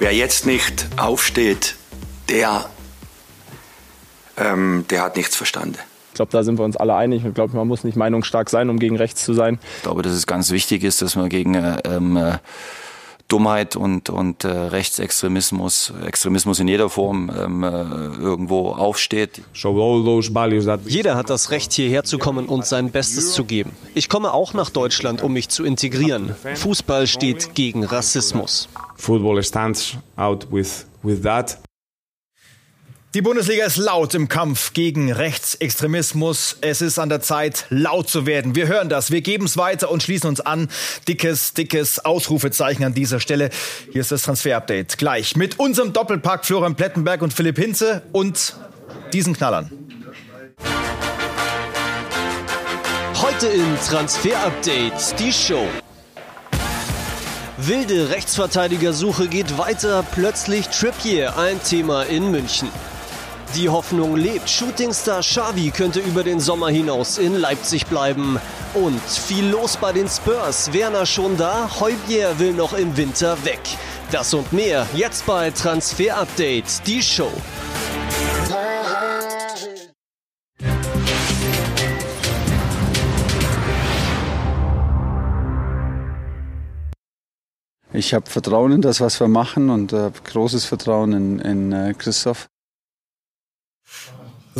wer jetzt nicht aufsteht, der, ähm, der hat nichts verstanden. Ich glaube, da sind wir uns alle einig. Ich glaube, man muss nicht meinungsstark sein, um gegen rechts zu sein. Ich glaube, dass es ganz wichtig ist, dass man gegen äh, ähm, äh, Dummheit und, und äh, Rechtsextremismus, Extremismus in jeder Form ähm, äh, irgendwo aufsteht. Jeder hat das Recht, hierher zu kommen und sein Bestes zu geben. Ich komme auch nach Deutschland, um mich zu integrieren. Fußball steht gegen Rassismus. Football stands out with, with that. Die Bundesliga ist laut im Kampf gegen Rechtsextremismus. Es ist an der Zeit, laut zu werden. Wir hören das, wir geben es weiter und schließen uns an. Dickes, dickes Ausrufezeichen an dieser Stelle. Hier ist das Transfer-Update. Gleich mit unserem Doppelpack Florian Plettenberg und Philipp Hinze und diesen Knallern. Heute im Transfer-Update die Show. Wilde Rechtsverteidigersuche geht weiter. Plötzlich Trippier, ein Thema in München. Die Hoffnung lebt. Shootingstar Xavi könnte über den Sommer hinaus in Leipzig bleiben. Und viel los bei den Spurs. Werner schon da? Heubier will noch im Winter weg. Das und mehr jetzt bei Transfer Update, die Show. Ich habe Vertrauen in das, was wir machen und äh, großes Vertrauen in, in äh, Christoph.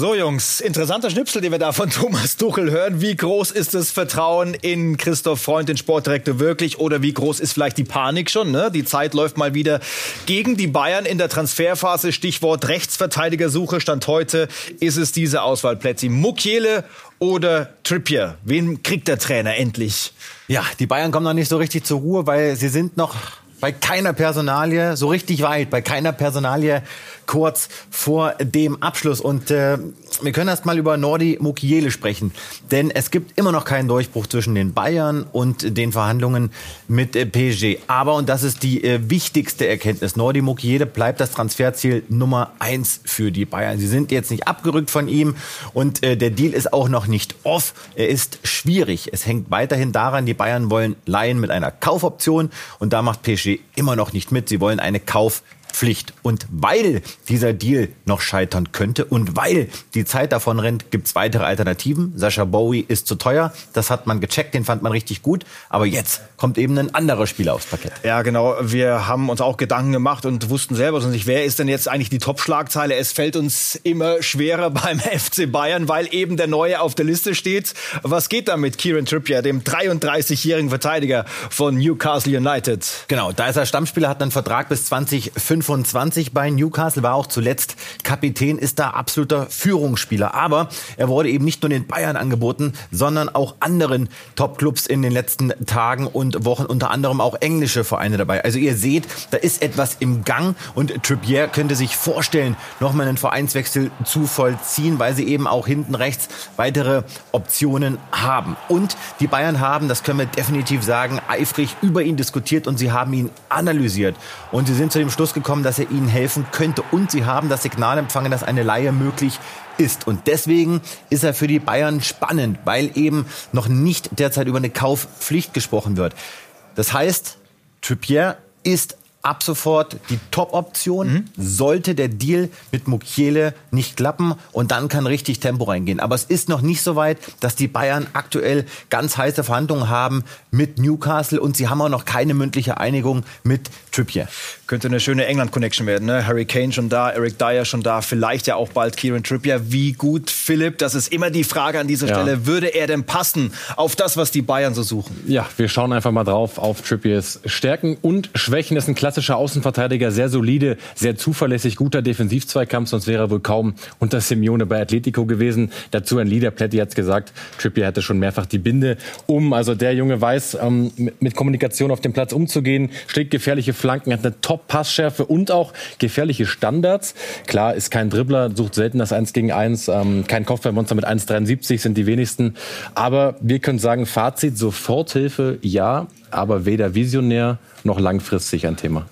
So, Jungs, interessanter Schnipsel, den wir da von Thomas Tuchel hören. Wie groß ist das Vertrauen in Christoph Freund, den Sportdirektor, wirklich? Oder wie groß ist vielleicht die Panik schon? Ne? Die Zeit läuft mal wieder gegen die Bayern in der Transferphase. Stichwort Rechtsverteidigersuche. Stand heute ist es diese Auswahl, Plätzi. Mukiele oder Trippier? Wen kriegt der Trainer endlich? Ja, die Bayern kommen noch nicht so richtig zur Ruhe, weil sie sind noch bei keiner Personalie so richtig weit, bei keiner Personalie kurz vor dem Abschluss. Und äh, wir können erst mal über Nordi Mukiele sprechen. Denn es gibt immer noch keinen Durchbruch zwischen den Bayern und den Verhandlungen mit äh, PSG. Aber, und das ist die äh, wichtigste Erkenntnis, Nordi Mukiele bleibt das Transferziel Nummer eins für die Bayern. Sie sind jetzt nicht abgerückt von ihm und äh, der Deal ist auch noch nicht off. Er ist schwierig. Es hängt weiterhin daran, die Bayern wollen leihen mit einer Kaufoption und da macht PSG immer noch nicht mit. Sie wollen eine Kauf Pflicht. Und weil dieser Deal noch scheitern könnte und weil die Zeit davon rennt, gibt's weitere Alternativen. Sascha Bowie ist zu teuer. Das hat man gecheckt, den fand man richtig gut. Aber jetzt kommt eben ein anderer Spieler aufs Parkett. Ja, genau. Wir haben uns auch Gedanken gemacht und wussten selber nicht, wer ist denn jetzt eigentlich die Top-Schlagzeile? Es fällt uns immer schwerer beim FC Bayern, weil eben der Neue auf der Liste steht. Was geht da mit Kieran Trippier, dem 33-jährigen Verteidiger von Newcastle United? Genau, da ist er Stammspieler, hat einen Vertrag bis 2025 25 bei Newcastle, war auch zuletzt Kapitän, ist da absoluter Führungsspieler. Aber er wurde eben nicht nur den Bayern angeboten, sondern auch anderen Topclubs in den letzten Tagen und Wochen, unter anderem auch englische Vereine dabei. Also ihr seht, da ist etwas im Gang und Trippier könnte sich vorstellen, nochmal einen Vereinswechsel zu vollziehen, weil sie eben auch hinten rechts weitere Optionen haben. Und die Bayern haben, das können wir definitiv sagen, eifrig über ihn diskutiert und sie haben ihn analysiert. Und sie sind zu dem Schluss gekommen, gekommen, dass er ihnen helfen könnte. Und sie haben das Signal empfangen, dass eine Leihe möglich ist. Und deswegen ist er für die Bayern spannend, weil eben noch nicht derzeit über eine Kaufpflicht gesprochen wird. Das heißt, Trippier ist ab sofort die Top-Option, mhm. sollte der Deal mit Mukiele nicht klappen und dann kann richtig Tempo reingehen. Aber es ist noch nicht so weit, dass die Bayern aktuell ganz heiße Verhandlungen haben mit Newcastle und sie haben auch noch keine mündliche Einigung mit Trippier. Könnte eine schöne England-Connection werden, ne? Harry Kane schon da, Eric Dyer schon da, vielleicht ja auch bald Kieran Trippier. Wie gut, Philipp, das ist immer die Frage an dieser ja. Stelle, würde er denn passen auf das, was die Bayern so suchen? Ja, wir schauen einfach mal drauf auf Trippiers Stärken und Schwächen. Das ist ein klassischer Außenverteidiger, sehr solide, sehr zuverlässig, guter Defensivzweikampf, sonst wäre er wohl kaum unter Simeone bei Atletico gewesen. Dazu ein Leader, Pletti hat gesagt, Trippier hatte schon mehrfach die Binde um. Also der Junge weiß, ähm, mit Kommunikation auf dem Platz umzugehen, schlägt gefährliche Flanken, hat eine Top-Passschärfe und auch gefährliche Standards. Klar, ist kein Dribbler, sucht selten das 1 gegen 1, ähm, kein Kopfballmonster mit 1,73 sind die wenigsten. Aber wir können sagen, Fazit, Soforthilfe ja, aber weder visionär noch langfristig ein Thema.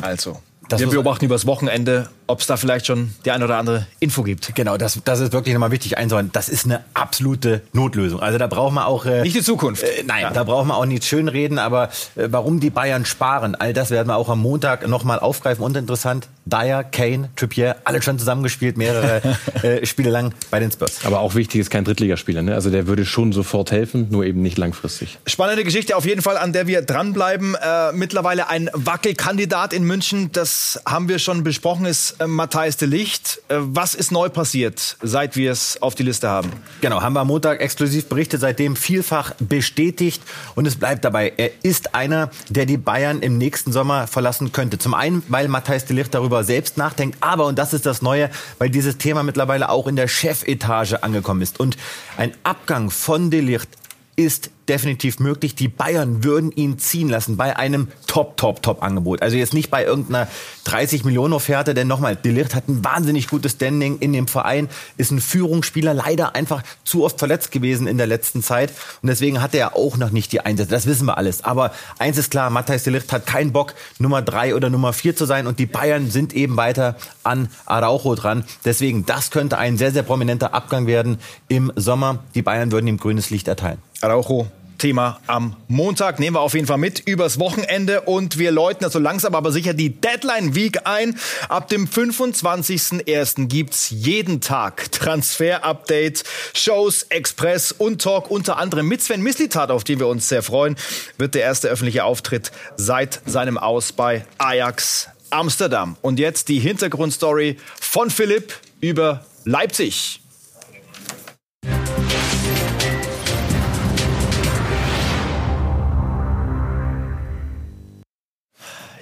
Also, das wir beobachten übers Wochenende, ob es da vielleicht schon die eine oder andere Info gibt. Genau, das, das ist wirklich nochmal wichtig einzuhören. Das ist eine absolute Notlösung. Also da brauchen wir auch... Äh, nicht die Zukunft. Äh, nein, ja. da brauchen wir auch nicht schönreden, aber äh, warum die Bayern sparen, all das werden wir auch am Montag nochmal aufgreifen. Und interessant, Dyer, Kane, Trippier, alle schon zusammengespielt, mehrere äh, Spiele lang bei den Spurs. Aber auch wichtig ist kein Drittligaspieler. Ne? Also der würde schon sofort helfen, nur eben nicht langfristig. Spannende Geschichte auf jeden Fall, an der wir dranbleiben. Äh, mittlerweile ein Wackelkandidat in München, das haben wir schon besprochen, ist Matthijs de Licht. Äh, was ist neu passiert, seit wir es auf die Liste haben? Genau, haben wir am Montag exklusiv berichtet, seitdem vielfach bestätigt. Und es bleibt dabei, er ist einer, der die Bayern im nächsten Sommer verlassen könnte. Zum einen, weil Matthijs de Licht darüber selbst nachdenkt, aber, und das ist das Neue, weil dieses Thema mittlerweile auch in der Chefetage angekommen ist. Und ein Abgang von de Licht ist definitiv möglich. Die Bayern würden ihn ziehen lassen bei einem Top, Top, Top Angebot. Also jetzt nicht bei irgendeiner 30 Millionen Offerte, denn nochmal, Delicht hat ein wahnsinnig gutes Standing in dem Verein, ist ein Führungsspieler, leider einfach zu oft verletzt gewesen in der letzten Zeit und deswegen hat er auch noch nicht die Einsätze. Das wissen wir alles. Aber eins ist klar, Matthijs Delicht hat keinen Bock, Nummer drei oder Nummer vier zu sein und die Bayern sind eben weiter an Araujo dran. Deswegen, das könnte ein sehr, sehr prominenter Abgang werden im Sommer. Die Bayern würden ihm grünes Licht erteilen. Araujo Thema am Montag. Nehmen wir auf jeden Fall mit übers Wochenende und wir läuten also langsam aber sicher die Deadline Week ein. Ab dem 25.01. gibt's jeden Tag Transfer-Update, Shows, Express und Talk unter anderem mit Sven Mislitat, auf die wir uns sehr freuen, wird der erste öffentliche Auftritt seit seinem Aus bei Ajax Amsterdam. Und jetzt die Hintergrundstory von Philipp über Leipzig.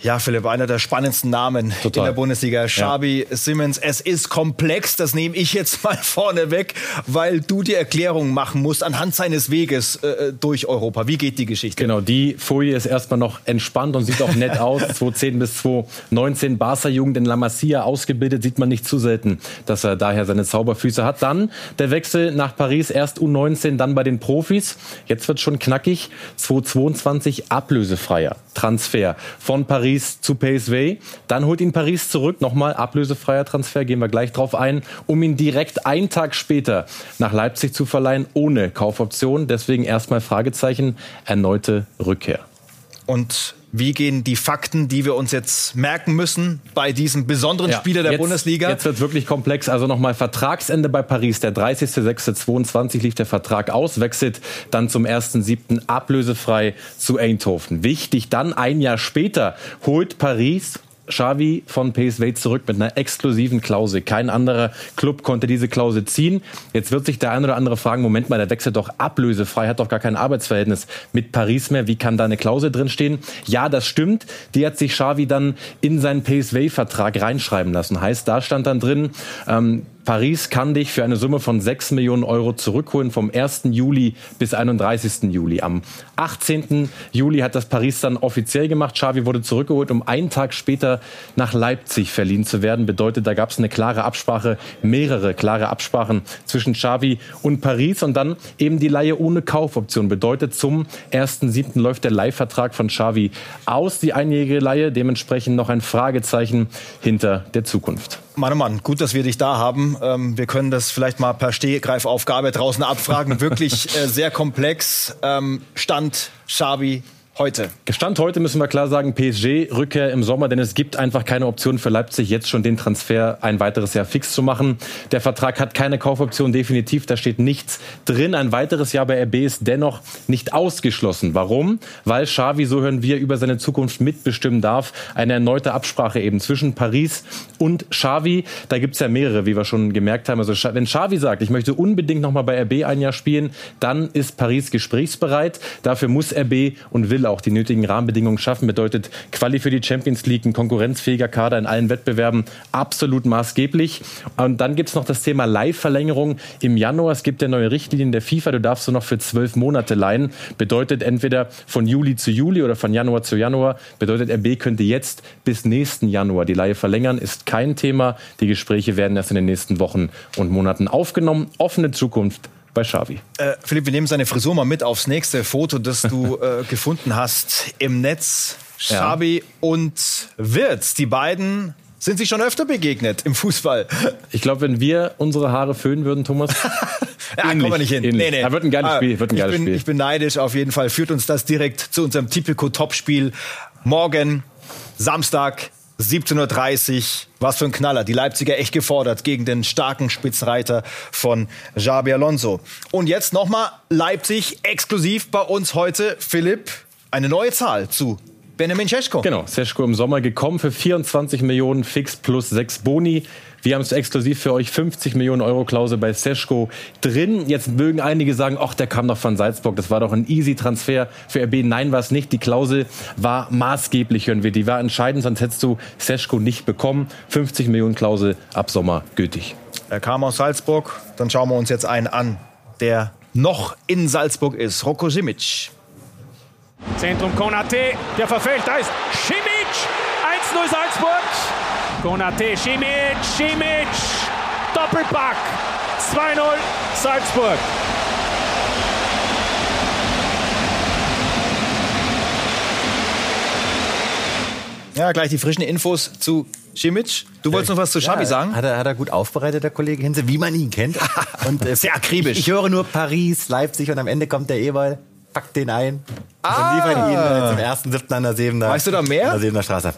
Ja, Philipp, einer der spannendsten Namen Total. in der Bundesliga. Xabi ja. Simmons. Es ist komplex, das nehme ich jetzt mal vorne weg, weil du die Erklärung machen musst anhand seines Weges äh, durch Europa. Wie geht die Geschichte? Genau, die Folie ist erstmal noch entspannt und sieht auch nett aus. 2010 bis 2019 Barca-Jugend in La Masia ausgebildet, sieht man nicht zu selten, dass er daher seine Zauberfüße hat. Dann der Wechsel nach Paris, erst U19, dann bei den Profis. Jetzt wird schon knackig. 2022 ablösefreier Transfer von Paris Paris zu PSV. Dann holt ihn Paris zurück, nochmal ablösefreier Transfer, gehen wir gleich drauf ein, um ihn direkt einen Tag später nach Leipzig zu verleihen, ohne Kaufoption. Deswegen erstmal Fragezeichen, erneute Rückkehr. Und wie gehen die Fakten, die wir uns jetzt merken müssen, bei diesem besonderen ja, Spieler der jetzt, Bundesliga? Jetzt wird wirklich komplex. Also nochmal Vertragsende bei Paris. Der 30.06.22 lief der Vertrag aus, wechselt dann zum 1.07. ablösefrei zu Eindhoven. Wichtig, dann ein Jahr später holt Paris Xavi von PSV zurück mit einer exklusiven Klausel. Kein anderer Club konnte diese Klausel ziehen. Jetzt wird sich der ein oder andere fragen, Moment mal, der wechselt doch ablösefrei, hat doch gar kein Arbeitsverhältnis mit Paris mehr. Wie kann da eine Klausel drinstehen? Ja, das stimmt. Die hat sich Xavi dann in seinen PSV-Vertrag reinschreiben lassen. Heißt, da stand dann drin, ähm, Paris kann dich für eine Summe von 6 Millionen Euro zurückholen vom 1. Juli bis 31. Juli. Am 18. Juli hat das Paris dann offiziell gemacht. Xavi wurde zurückgeholt, um einen Tag später nach Leipzig verliehen zu werden. Bedeutet, da gab es eine klare Absprache, mehrere klare Absprachen zwischen Xavi und Paris und dann eben die Leihe ohne Kaufoption. Bedeutet, zum 1.7. läuft der Leihvertrag von Xavi aus, die einjährige Leihe. Dementsprechend noch ein Fragezeichen hinter der Zukunft. Mann, oh Mann, gut, dass wir dich da haben. Ähm, wir können das vielleicht mal per Stehgreifaufgabe draußen abfragen. Wirklich äh, sehr komplex. Ähm, Stand Xavi heute? Stand heute müssen wir klar sagen, PSG Rückkehr im Sommer, denn es gibt einfach keine Option für Leipzig, jetzt schon den Transfer ein weiteres Jahr fix zu machen. Der Vertrag hat keine Kaufoption, definitiv, da steht nichts drin. Ein weiteres Jahr bei RB ist dennoch nicht ausgeschlossen. Warum? Weil Xavi, so hören wir, über seine Zukunft mitbestimmen darf. Eine erneute Absprache eben zwischen Paris und Xavi. Da gibt es ja mehrere, wie wir schon gemerkt haben. Also wenn Xavi sagt, ich möchte unbedingt noch mal bei RB ein Jahr spielen, dann ist Paris gesprächsbereit. Dafür muss RB und will auch die nötigen Rahmenbedingungen schaffen. Bedeutet Quali für die Champions League, ein konkurrenzfähiger Kader in allen Wettbewerben, absolut maßgeblich. Und dann gibt es noch das Thema Leihverlängerung im Januar. Es gibt ja neue Richtlinien der FIFA. Du darfst du noch für zwölf Monate leihen. Bedeutet entweder von Juli zu Juli oder von Januar zu Januar. Bedeutet, RB könnte jetzt bis nächsten Januar die Leihe verlängern. Ist kein Thema. Die Gespräche werden erst in den nächsten Wochen und Monaten aufgenommen. Offene Zukunft bei Xavi. Äh, Philipp, wir nehmen seine Frisur mal mit aufs nächste Foto, das du äh, gefunden hast im Netz. Xavi ja. und Wirtz, die beiden Sind Sie schon öfter begegnet im Fußball? Ich glaube, wenn wir unsere Haare föhnen würden, Thomas. ja, kommen wir nicht hin. Nee, nee. Da wird ein geiles ah, Spiel. Wird ein geiles ich, bin, Spiel. ich bin neidisch auf jeden Fall. Führt uns das direkt zu unserem Typico-Topspiel. Morgen, Samstag, 17.30 Uhr. Was für ein Knaller. Die Leipziger echt gefordert gegen den starken Spitzenreiter von Javi Alonso. Und jetzt nochmal Leipzig exklusiv bei uns heute. Philipp, eine neue Zahl zu Benjamin Cesko. Genau, Cesko im Sommer gekommen für 24 Millionen fix plus 6 Boni. Wir haben es exklusiv für euch 50 Millionen Euro Klausel bei Seschko drin. Jetzt mögen einige sagen, ach, der kam doch von Salzburg, das war doch ein easy Transfer für RB. Nein, war es nicht. Die Klausel war maßgeblich, hören wir. Die war entscheidend, sonst hättest du Seschko nicht bekommen. 50 Millionen Klausel ab Sommer gültig. Er kam aus Salzburg. Dann schauen wir uns jetzt einen an, der noch in Salzburg ist. Roko Simic. Zentrum Konate, der verfällt, da ist Simic, 1-0 Salzburg. Konate, Simic, Simic, Doppelpack, 2-0 Salzburg. Ja, gleich die frischen Infos zu Simic. Du wolltest noch was zu Xavi ja, sagen? Hat er, hat er gut aufbereitet, der Kollege Hinze, wie man ihn kennt. Und, äh, Sehr akribisch. Ich, ich, höre nur Paris, Leipzig und am Ende kommt der Ewald, packt den ein ah. und liefert ihn äh, zum ersten, siebten an der Sebener. Weißt du da mehr? An der Sebener Straße.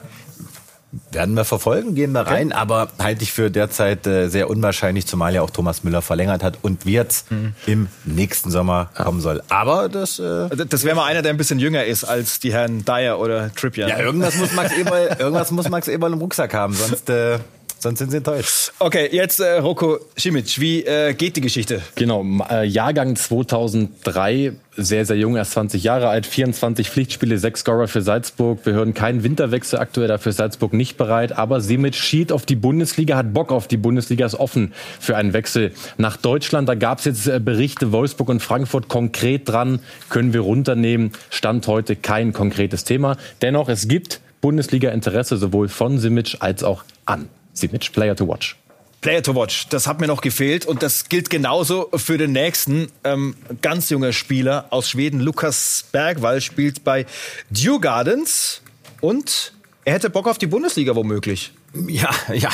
Werden wir verfolgen, gehen da rein, okay. aber halte ich für derzeit äh, sehr unwahrscheinlich, zumal ja auch Thomas Müller verlängert hat und jetzt mhm. im nächsten Sommer kommen soll. Aber das. Äh, das wäre mal einer, der ein bisschen jünger ist als die Herren Dyer oder Trippier. Ja, irgendwas muss Max Eberl, irgendwas muss Max Eberl im Rucksack haben, sonst. Äh, Sonst sind sie enttäuscht. Okay, jetzt äh, Roko Simic. Wie äh, geht die Geschichte? Genau, äh, Jahrgang 2003, sehr, sehr jung, erst 20 Jahre alt, 24 Pflichtspiele, 6 Scorer für Salzburg. Wir hören keinen Winterwechsel aktuell, dafür Salzburg nicht bereit. Aber Simic schielt auf die Bundesliga, hat Bock auf die Bundesliga, ist offen für einen Wechsel nach Deutschland. Da gab es jetzt äh, Berichte, Wolfsburg und Frankfurt konkret dran, können wir runternehmen. Stand heute kein konkretes Thema. Dennoch, es gibt Bundesliga-Interesse sowohl von Simic als auch an Simic, Player to Watch. Player to Watch, das hat mir noch gefehlt und das gilt genauso für den nächsten ähm, ganz junger Spieler aus Schweden, Lukas Bergwall, spielt bei Dew Gardens und er hätte Bock auf die Bundesliga womöglich. Ja, ja,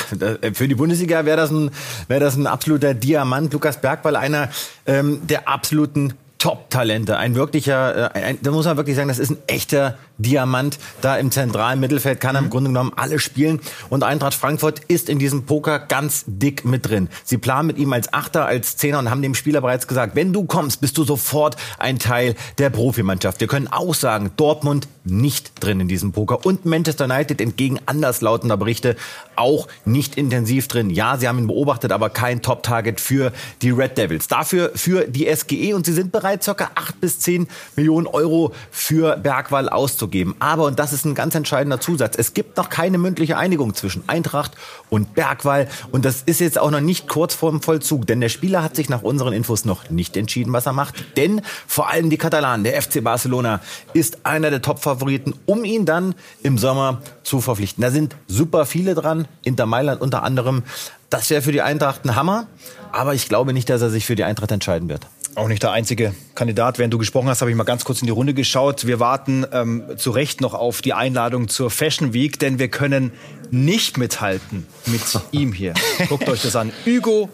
für die Bundesliga wäre das, ein, wär das ein absoluter Diamant. Lukas Bergwall, einer ähm, der absoluten Top-Talente. Ein wirklicher, äh, ein, da muss man wirklich sagen, das ist ein echter Diamant. Da im zentralen Mittelfeld kann er im mhm. Grunde genommen alle spielen. Und Eintracht Frankfurt ist in diesem Poker ganz dick mit drin. Sie planen mit ihm als Achter, als Zehner und haben dem Spieler bereits gesagt, wenn du kommst, bist du sofort ein Teil der Profimannschaft. Wir können auch sagen, Dortmund nicht drin in diesem Poker und Manchester United entgegen anderslautender Berichte auch nicht intensiv drin. Ja, sie haben ihn beobachtet, aber kein Top-Target für die Red Devils. Dafür für die SGE und sie sind bereit, ca. 8 bis 10 Millionen Euro für Bergwall auszugeben. Aber, und das ist ein ganz entscheidender Zusatz, es gibt noch keine mündliche Einigung zwischen Eintracht und Bergwall. Und das ist jetzt auch noch nicht kurz vorm Vollzug, denn der Spieler hat sich nach unseren Infos noch nicht entschieden, was er macht. Denn vor allem die Katalanen, der FC Barcelona, ist einer der Top-Favoriten, um ihn dann im Sommer zu verpflichten. Da sind super viele dran, Inter Mailand unter anderem. Das wäre für die Eintracht ein Hammer, aber ich glaube nicht, dass er sich für die Eintracht entscheiden wird. Auch nicht der einzige Kandidat. Während du gesprochen hast, habe ich mal ganz kurz in die Runde geschaut. Wir warten ähm, zu Recht noch auf die Einladung zur Fashion Week, denn wir können nicht mithalten mit ihm hier. Guckt euch das an. Hugo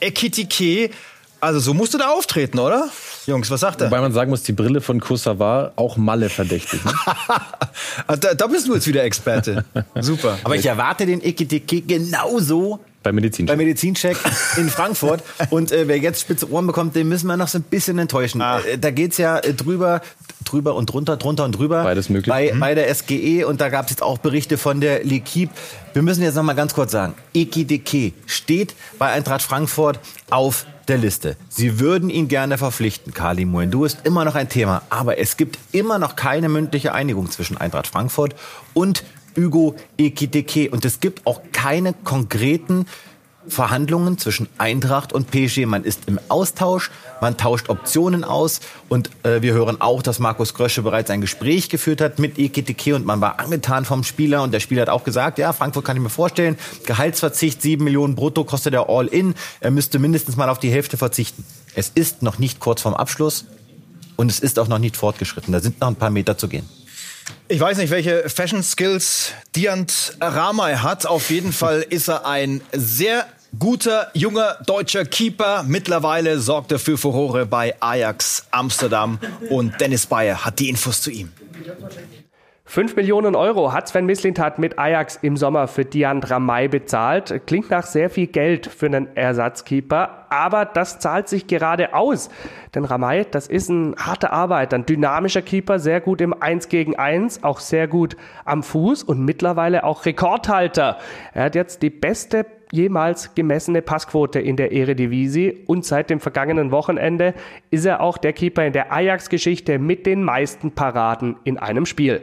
Ekitike. Also so musst du da auftreten, oder? Jungs, was sagt er? Wobei man sagen muss, die Brille von Kussa war auch Malle verdächtig. Ne? da, da, bist du jetzt wieder Experte. Super. Aber ich erwarte den Ekitike genauso bei Medizincheck. Bei Medizincheck in Frankfurt. Und äh, wer jetzt spitze Ohren bekommt, den müssen wir noch so ein bisschen enttäuschen. Ah. Äh, da geht's ja äh, drüber, drüber und drunter, drunter und drüber. Beides möglich. Bei, mhm. bei der SGE und da gab es jetzt auch Berichte von der L'Equipe. Wir müssen jetzt noch mal ganz kurz sagen, Eki Deke steht bei Eintracht Frankfurt auf der Liste. Sie würden ihn gerne verpflichten. Kali Muendu ist immer noch ein Thema, aber es gibt immer noch keine mündliche Einigung zwischen Eintracht Frankfurt und Hugo Ekiteke. Und es gibt auch keine konkreten Verhandlungen zwischen Eintracht und PSG. Man ist im Austausch, man tauscht Optionen aus. Und äh, wir hören auch, dass Markus Grösche bereits ein Gespräch geführt hat mit Ekitike und man war angetan vom Spieler. Und der Spieler hat auch gesagt, ja, Frankfurt kann ich mir vorstellen, Gehaltsverzicht 7 Millionen brutto kostet er All-In, er müsste mindestens mal auf die Hälfte verzichten. Es ist noch nicht kurz vorm Abschluss. Und es ist auch noch nicht fortgeschritten, da sind noch ein paar Meter zu gehen. Ich weiß nicht, welche Fashion Skills Diant Ramay hat. Auf jeden Fall ist er ein sehr guter, junger deutscher Keeper. Mittlerweile sorgt er für Furore bei Ajax Amsterdam. Und Dennis Bayer hat die Infos zu ihm. 5 Millionen Euro hat Sven Mislintat mit Ajax im Sommer für Diandra May bezahlt. Klingt nach sehr viel Geld für einen Ersatzkeeper, aber das zahlt sich gerade aus. Denn Ramay, das ist ein harter Arbeit, ein dynamischer Keeper, sehr gut im 1 gegen 1, auch sehr gut am Fuß und mittlerweile auch Rekordhalter. Er hat jetzt die beste jemals gemessene Passquote in der Eredivisie und seit dem vergangenen Wochenende ist er auch der Keeper in der Ajax-Geschichte mit den meisten Paraden in einem Spiel.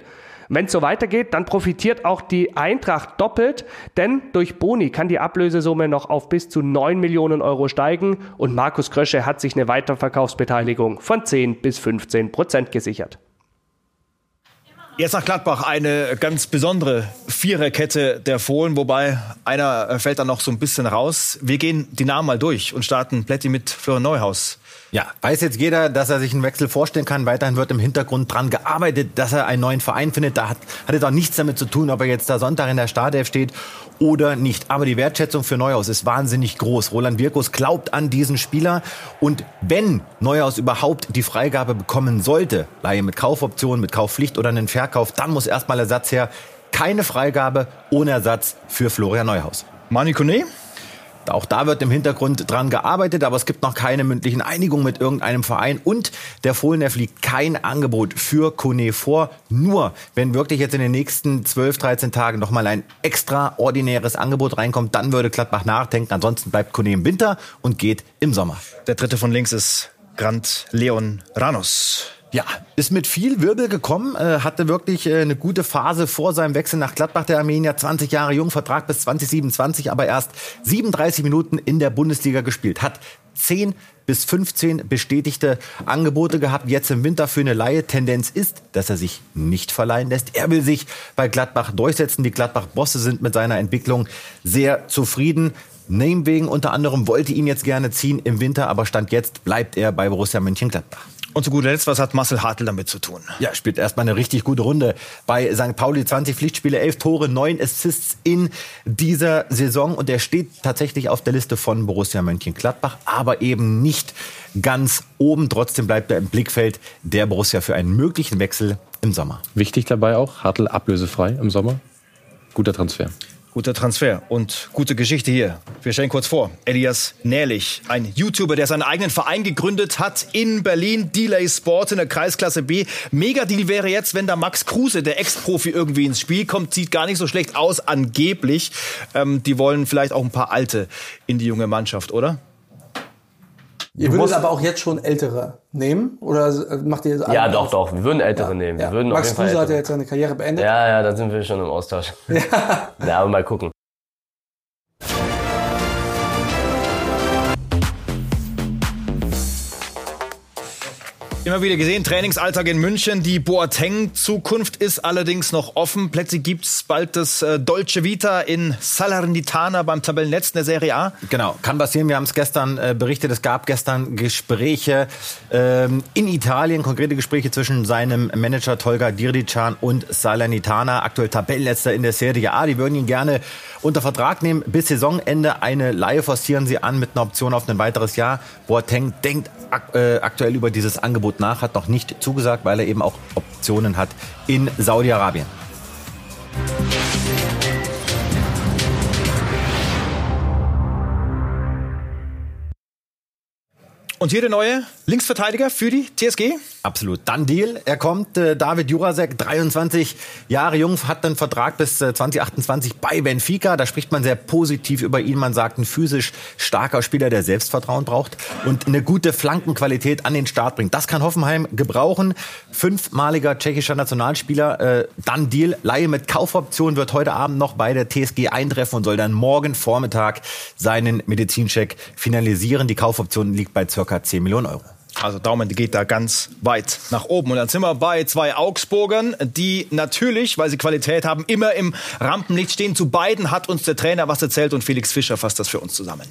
Wenn es so weitergeht, dann profitiert auch die Eintracht doppelt, denn durch Boni kann die Ablösesumme noch auf bis zu 9 Millionen Euro steigen und Markus Krösche hat sich eine Weiterverkaufsbeteiligung von 10 bis 15 Prozent gesichert. Jetzt nach Gladbach eine ganz besondere Viererkette der Fohlen, wobei einer fällt dann noch so ein bisschen raus. Wir gehen die Namen mal durch und starten Plätti mit Florian Neuhaus. Ja, weiß jetzt jeder, dass er sich einen Wechsel vorstellen kann. Weiterhin wird im Hintergrund dran gearbeitet, dass er einen neuen Verein findet. Da hat, hat jetzt auch nichts damit zu tun, ob er jetzt da Sonntag in der Startelf steht oder nicht. Aber die Wertschätzung für Neuhaus ist wahnsinnig groß. Roland Wirkus glaubt an diesen Spieler. Und wenn Neuhaus überhaupt die Freigabe bekommen sollte, Leihe mit Kaufoption, mit Kaufpflicht oder einen Verkauf, dann muss erstmal Ersatz her. Keine Freigabe ohne Ersatz für Florian Neuhaus. Mani? Auch da wird im Hintergrund dran gearbeitet, aber es gibt noch keine mündlichen Einigungen mit irgendeinem Verein. Und der Fohlen, fliegt kein Angebot für Kone vor. Nur, wenn wirklich jetzt in den nächsten 12, 13 Tagen nochmal ein extraordinäres Angebot reinkommt, dann würde Gladbach nachdenken. Ansonsten bleibt Kone im Winter und geht im Sommer. Der dritte von links ist Grant Leon Ranos. Ja, ist mit viel Wirbel gekommen, äh, hatte wirklich äh, eine gute Phase vor seinem Wechsel nach Gladbach der Armenier, 20 Jahre jung, Vertrag bis 2027, aber erst 37 Minuten in der Bundesliga gespielt, hat 10 bis 15 bestätigte Angebote gehabt, jetzt im Winter für eine Laie. Tendenz ist, dass er sich nicht verleihen lässt. Er will sich bei Gladbach durchsetzen. Die Gladbach-Bosse sind mit seiner Entwicklung sehr zufrieden. Name wegen unter anderem wollte ihn jetzt gerne ziehen im Winter, aber Stand jetzt bleibt er bei Borussia Mönchengladbach. Und zu guter Letzt, was hat Marcel Hartl damit zu tun? Ja, spielt erstmal eine richtig gute Runde. Bei St. Pauli 20 Pflichtspiele, 11 Tore, 9 Assists in dieser Saison. Und er steht tatsächlich auf der Liste von Borussia Mönchengladbach, aber eben nicht ganz oben. Trotzdem bleibt er im Blickfeld der Borussia für einen möglichen Wechsel im Sommer. Wichtig dabei auch, Hartl ablösefrei im Sommer. Guter Transfer. Guter Transfer und gute Geschichte hier. Wir stellen kurz vor. Elias Nährlich, ein YouTuber, der seinen eigenen Verein gegründet hat in Berlin, Delay Sport in der Kreisklasse B. Mega-Deal wäre jetzt, wenn da Max Kruse, der Ex-Profi, irgendwie ins Spiel kommt. Sieht gar nicht so schlecht aus, angeblich. Ähm, die wollen vielleicht auch ein paar Alte in die junge Mannschaft, oder? Ihr würdet aber auch jetzt schon Ältere nehmen? Oder macht ihr Ja, doch, doch. Wir würden Ältere ja, nehmen. Wir ja. würden Max Kruse hat ja jetzt seine Karriere beendet. Ja, ja, da sind wir schon im Austausch. Ja, ja aber mal gucken. Immer wieder gesehen, Trainingsalltag in München. Die Boateng-Zukunft ist allerdings noch offen. Plötzlich gibt's bald das äh, Dolce Vita in Salernitana beim Tabellenletzten der Serie A. Genau, kann passieren. Wir haben es gestern äh, berichtet. Es gab gestern Gespräche ähm, in Italien, konkrete Gespräche zwischen seinem Manager Tolga Dirdican und Salernitana, aktuell Tabellenletzter in der Serie A. Die würden ihn gerne unter Vertrag nehmen. Bis Saisonende eine Laie forcieren sie an mit einer Option auf ein weiteres Jahr. Boateng denkt ak äh, aktuell über dieses Angebot nach, hat noch nicht zugesagt, weil er eben auch Optionen hat in Saudi-Arabien. Und hier der neue Linksverteidiger für die TSG? Absolut. Dann Deal. Er kommt, äh, David Jurasek, 23 Jahre jung, hat einen Vertrag bis äh, 2028 bei Benfica. Da spricht man sehr positiv über ihn. Man sagt, ein physisch starker Spieler, der Selbstvertrauen braucht und eine gute Flankenqualität an den Start bringt. Das kann Hoffenheim gebrauchen. Fünfmaliger tschechischer Nationalspieler. Äh, dann Deal. Laie mit Kaufoption wird heute Abend noch bei der TSG eintreffen und soll dann morgen Vormittag seinen Medizincheck finalisieren. Die Kaufoption liegt bei circa circa 10 Millionen Euro. Also Daumen geht da ganz weit nach oben. Und dann sind wir bei zwei Augsburgern, die natürlich, weil sie Qualität haben, immer im Rampenlicht stehen. Zu beiden hat uns der Trainer was erzählt und Felix Fischer fasst das für uns zusammen.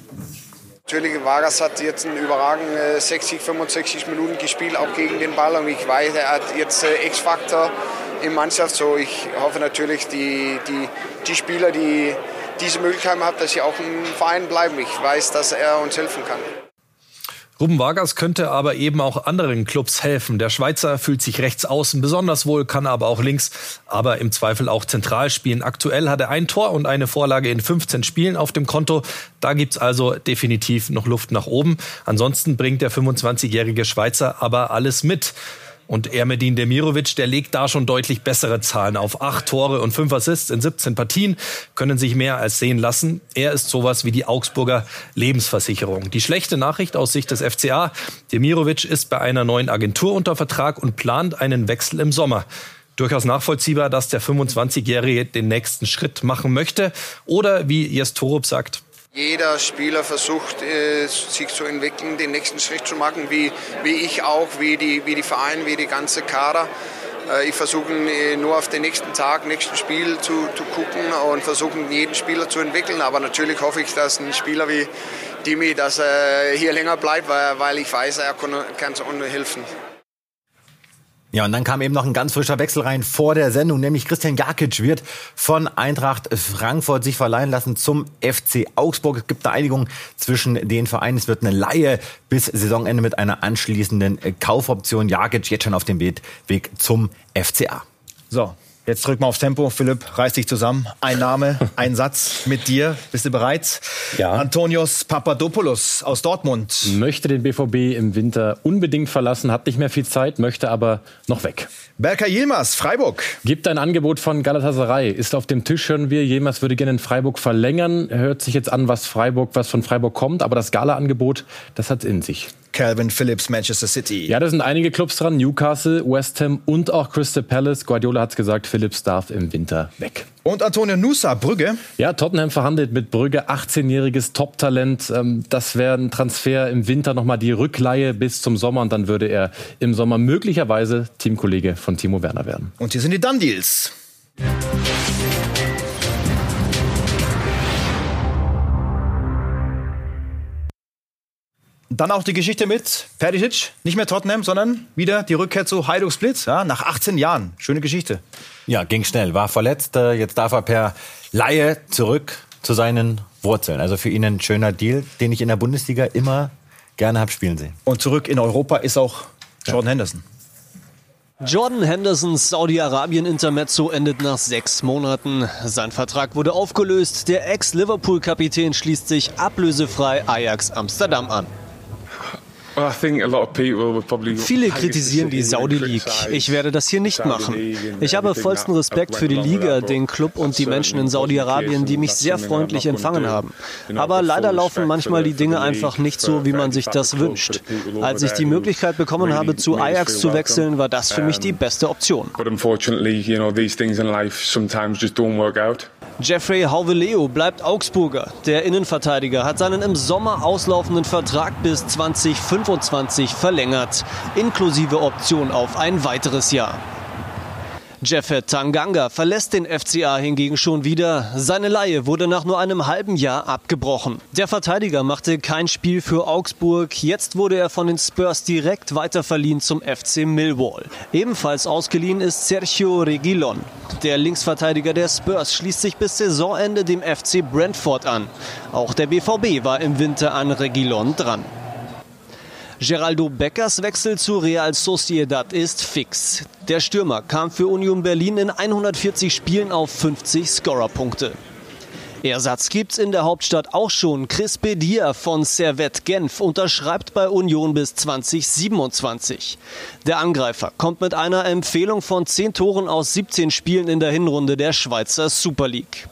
Natürlich, Vargas hat jetzt einen überragenden 60, 65 Minuten gespielt, auch gegen den Ball. Und ich weiß, er hat jetzt äh, X-Faktor im Mannschaft. So, ich hoffe natürlich, die, die, die Spieler, die diese Möglichkeit haben, dass sie auch im Verein bleiben. Ich weiß, dass er uns helfen kann. Ruben Vargas könnte aber eben auch anderen Clubs helfen. Der Schweizer fühlt sich rechts außen besonders wohl, kann aber auch links, aber im Zweifel auch zentral spielen. Aktuell hat er ein Tor und eine Vorlage in 15 Spielen auf dem Konto. Da gibt's also definitiv noch Luft nach oben. Ansonsten bringt der 25-jährige Schweizer aber alles mit. Und Ermedin Demirovic, der legt da schon deutlich bessere Zahlen auf. Acht Tore und fünf Assists in 17 Partien können sich mehr als sehen lassen. Er ist sowas wie die Augsburger Lebensversicherung. Die schlechte Nachricht aus Sicht des FCA, Demirovic ist bei einer neuen Agentur unter Vertrag und plant einen Wechsel im Sommer durchaus nachvollziehbar, dass der 25-Jährige den nächsten Schritt machen möchte. Oder wie Jes Torup sagt, jeder Spieler versucht, äh, sich zu entwickeln, den nächsten Schritt zu machen, wie, wie ich auch, wie die, wie die Vereine, wie die ganze Kader. Äh, ich versuche äh, nur auf den nächsten Tag, nächsten Spiel zu, zu gucken und versuchen, jeden Spieler zu entwickeln. Aber natürlich hoffe ich, dass ein Spieler wie Dimi dass er hier länger bleibt, weil, weil ich weiß, er kann, kann uns helfen. Ja, und dann kam eben noch ein ganz frischer Wechsel rein vor der Sendung, nämlich Christian Jakic wird von Eintracht Frankfurt sich verleihen lassen zum FC Augsburg. Es gibt eine Einigung zwischen den Vereinen. Es wird eine Laie bis Saisonende mit einer anschließenden Kaufoption. Jakic jetzt schon auf dem Weg zum FCA. So, Jetzt drück mal aufs Tempo. Philipp, reiß dich zusammen. Ein Name, ein Satz mit dir. Bist du bereit? Ja. Antonios Papadopoulos aus Dortmund. Möchte den BVB im Winter unbedingt verlassen, hat nicht mehr viel Zeit, möchte aber noch weg. Berker Yilmaz, Freiburg. Gibt ein Angebot von Galatasaray. Ist auf dem Tisch, hören wir. Yilmaz würde gerne in Freiburg verlängern. Hört sich jetzt an, was Freiburg, was von Freiburg kommt. Aber das Gala-Angebot, das hat in sich. Calvin Phillips, Manchester City. Ja, da sind einige Clubs dran. Newcastle, West Ham und auch Crystal Palace. Guardiola hat gesagt, Phillips darf im Winter weg. Und Antonio Nusa, Brügge. Ja, Tottenham verhandelt mit Brügge, 18-jähriges Top-Talent. Ähm, das wäre ein Transfer im Winter nochmal die Rückleihe bis zum Sommer und dann würde er im Sommer möglicherweise Teamkollege von Timo Werner werden. Und hier sind die Done-Deals. Dann auch die Geschichte mit Perisic, nicht mehr Tottenham, sondern wieder die Rückkehr zu Hajduk Split, ja, nach 18 Jahren. Schöne Geschichte. Ja, ging schnell, war verletzt, äh, jetzt darf er per Laie zurück zu seinen Wurzeln. Also für ihn ein schöner Deal, den ich in der Bundesliga immer gerne habe spielen sehen. Und zurück in Europa ist auch Jordan ja. Henderson. Jordan Hendersons Saudi-Arabien-Intermezzo endet nach sechs Monaten. Sein Vertrag wurde aufgelöst. Der Ex-Liverpool-Kapitän schließt sich ablösefrei Ajax Amsterdam an. Viele kritisieren die Saudi League. Ich werde das hier nicht machen. Ich habe vollsten Respekt für die Liga, den Club und die Menschen in Saudi-Arabien, die mich sehr freundlich empfangen haben. Aber leider laufen manchmal die Dinge einfach nicht so, wie man sich das wünscht. Als ich die Möglichkeit bekommen habe, zu Ajax zu wechseln, war das für mich die beste Option. Jeffrey Hauveleo bleibt Augsburger. Der Innenverteidiger hat seinen im Sommer auslaufenden Vertrag bis 2025 verlängert, inklusive Option auf ein weiteres Jahr. Jeffet Tanganga verlässt den FCA hingegen schon wieder. Seine Laie wurde nach nur einem halben Jahr abgebrochen. Der Verteidiger machte kein Spiel für Augsburg. Jetzt wurde er von den Spurs direkt weiterverliehen zum FC Millwall. Ebenfalls ausgeliehen ist Sergio Regilon. Der Linksverteidiger der Spurs schließt sich bis Saisonende dem FC Brentford an. Auch der BVB war im Winter an Regilon dran. Geraldo Beckers Wechsel zu Real Sociedad ist fix. Der Stürmer kam für Union Berlin in 140 Spielen auf 50 Scorerpunkte. Ersatz gibt's in der Hauptstadt auch schon. Chris Bedia von Servette Genf unterschreibt bei Union bis 2027. Der Angreifer kommt mit einer Empfehlung von 10 Toren aus 17 Spielen in der Hinrunde der Schweizer Super League.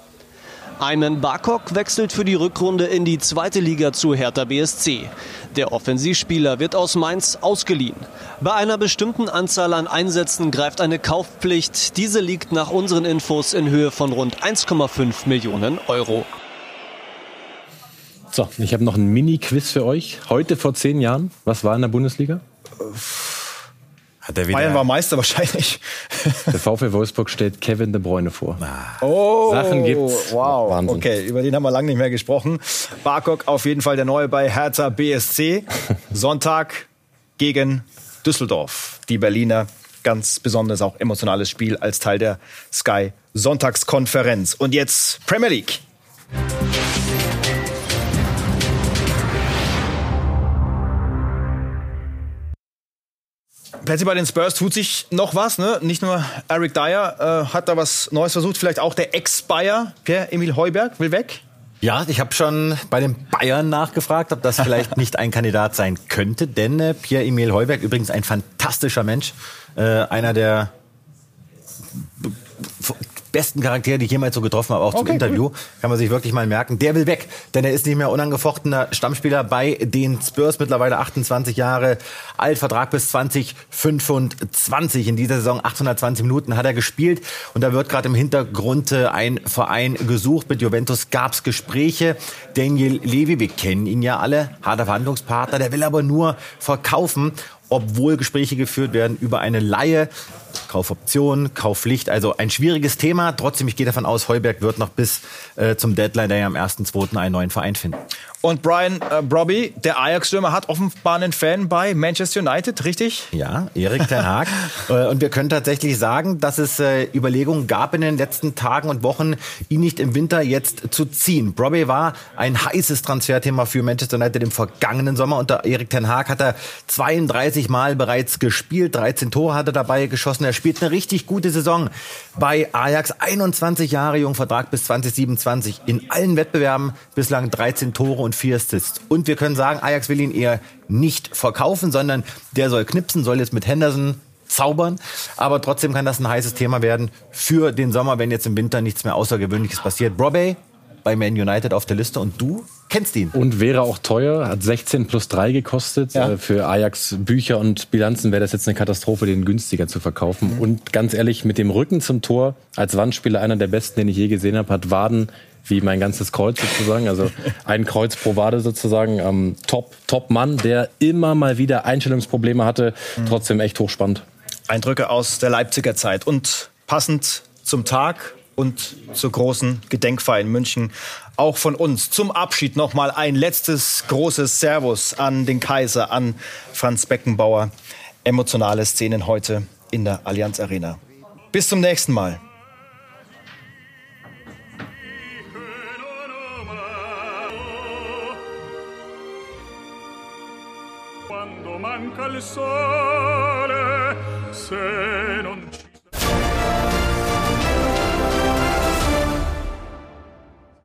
Ayman Barkok wechselt für die Rückrunde in die zweite Liga zu Hertha BSC. Der Offensivspieler wird aus Mainz ausgeliehen. Bei einer bestimmten Anzahl an Einsätzen greift eine Kaufpflicht. Diese liegt nach unseren Infos in Höhe von rund 1,5 Millionen Euro. So, ich habe noch ein Mini-Quiz für euch. Heute vor zehn Jahren, was war in der Bundesliga? Bayern war Meister wahrscheinlich. Der VfL Wolfsburg stellt Kevin De Bruyne vor. Oh, Sachen gibt's. Wow. Wahnsinn. Okay, über den haben wir lange nicht mehr gesprochen. Barkok auf jeden Fall der Neue bei Hertha BSC. Sonntag gegen Düsseldorf. Die Berliner ganz besonders auch emotionales Spiel als Teil der Sky Sonntagskonferenz. Und jetzt Premier League. Plötzlich bei den Spurs tut sich noch was. Ne? Nicht nur Eric Dyer äh, hat da was Neues versucht, vielleicht auch der Ex-Bayer, Pierre-Emil Heuberg, will weg. Ja, ich habe schon bei den Bayern nachgefragt, ob das vielleicht nicht ein Kandidat sein könnte, denn äh, Pierre-Emil Heuberg, übrigens ein fantastischer Mensch, äh, einer der besten Charaktere, die ich jemals so getroffen habe, auch okay, zum Interview. Cool. Kann man sich wirklich mal merken. Der will weg, denn er ist nicht mehr unangefochtener Stammspieler bei den Spurs, mittlerweile 28 Jahre alt, Vertrag bis 2025. In dieser Saison 820 Minuten hat er gespielt und da wird gerade im Hintergrund äh, ein Verein gesucht. Mit Juventus gab es Gespräche. Daniel Levy, wir kennen ihn ja alle, harter Verhandlungspartner, der will aber nur verkaufen obwohl Gespräche geführt werden über eine Laie. Kaufoption, Kaufpflicht, also ein schwieriges Thema. Trotzdem, ich gehe davon aus, Heuberg wird noch bis äh, zum Deadline, der ja am 1.2. einen neuen Verein finden. Und Brian äh, Brobby, der Ajax-Stürmer, hat offenbar einen Fan bei Manchester United, richtig? Ja, Erik Ten Haag. Äh, und wir können tatsächlich sagen, dass es äh, Überlegungen gab in den letzten Tagen und Wochen, ihn nicht im Winter jetzt zu ziehen. Brobby war ein heißes Transferthema für Manchester United im vergangenen Sommer. Unter Erik Ten Haag hat er 32 Mal bereits gespielt, 13 Tore hat er dabei geschossen. Er spielt eine richtig gute Saison bei Ajax. 21 Jahre jung, Vertrag bis 2027. In allen Wettbewerben bislang 13 Tore und 4 Assists. Und wir können sagen, Ajax will ihn eher nicht verkaufen, sondern der soll knipsen, soll jetzt mit Henderson zaubern. Aber trotzdem kann das ein heißes Thema werden für den Sommer, wenn jetzt im Winter nichts mehr Außergewöhnliches passiert. Brobey bei Man United auf der Liste und du kennst ihn. Und wäre auch teuer, hat 16 plus 3 gekostet. Ja. Äh, für Ajax Bücher und Bilanzen wäre das jetzt eine Katastrophe, den günstiger zu verkaufen. Mhm. Und ganz ehrlich, mit dem Rücken zum Tor, als Wandspieler einer der besten, den ich je gesehen habe, hat Waden wie mein ganzes Kreuz sozusagen, also ein Kreuz pro Wade sozusagen. Ähm, top, top Mann, der immer mal wieder Einstellungsprobleme hatte, mhm. trotzdem echt hochspannend. Eindrücke aus der Leipziger Zeit und passend zum Tag und zur großen Gedenkfeier in München. Auch von uns zum Abschied noch mal ein letztes großes Servus an den Kaiser, an Franz Beckenbauer. Emotionale Szenen heute in der Allianz Arena. Bis zum nächsten Mal. Manca il sole, se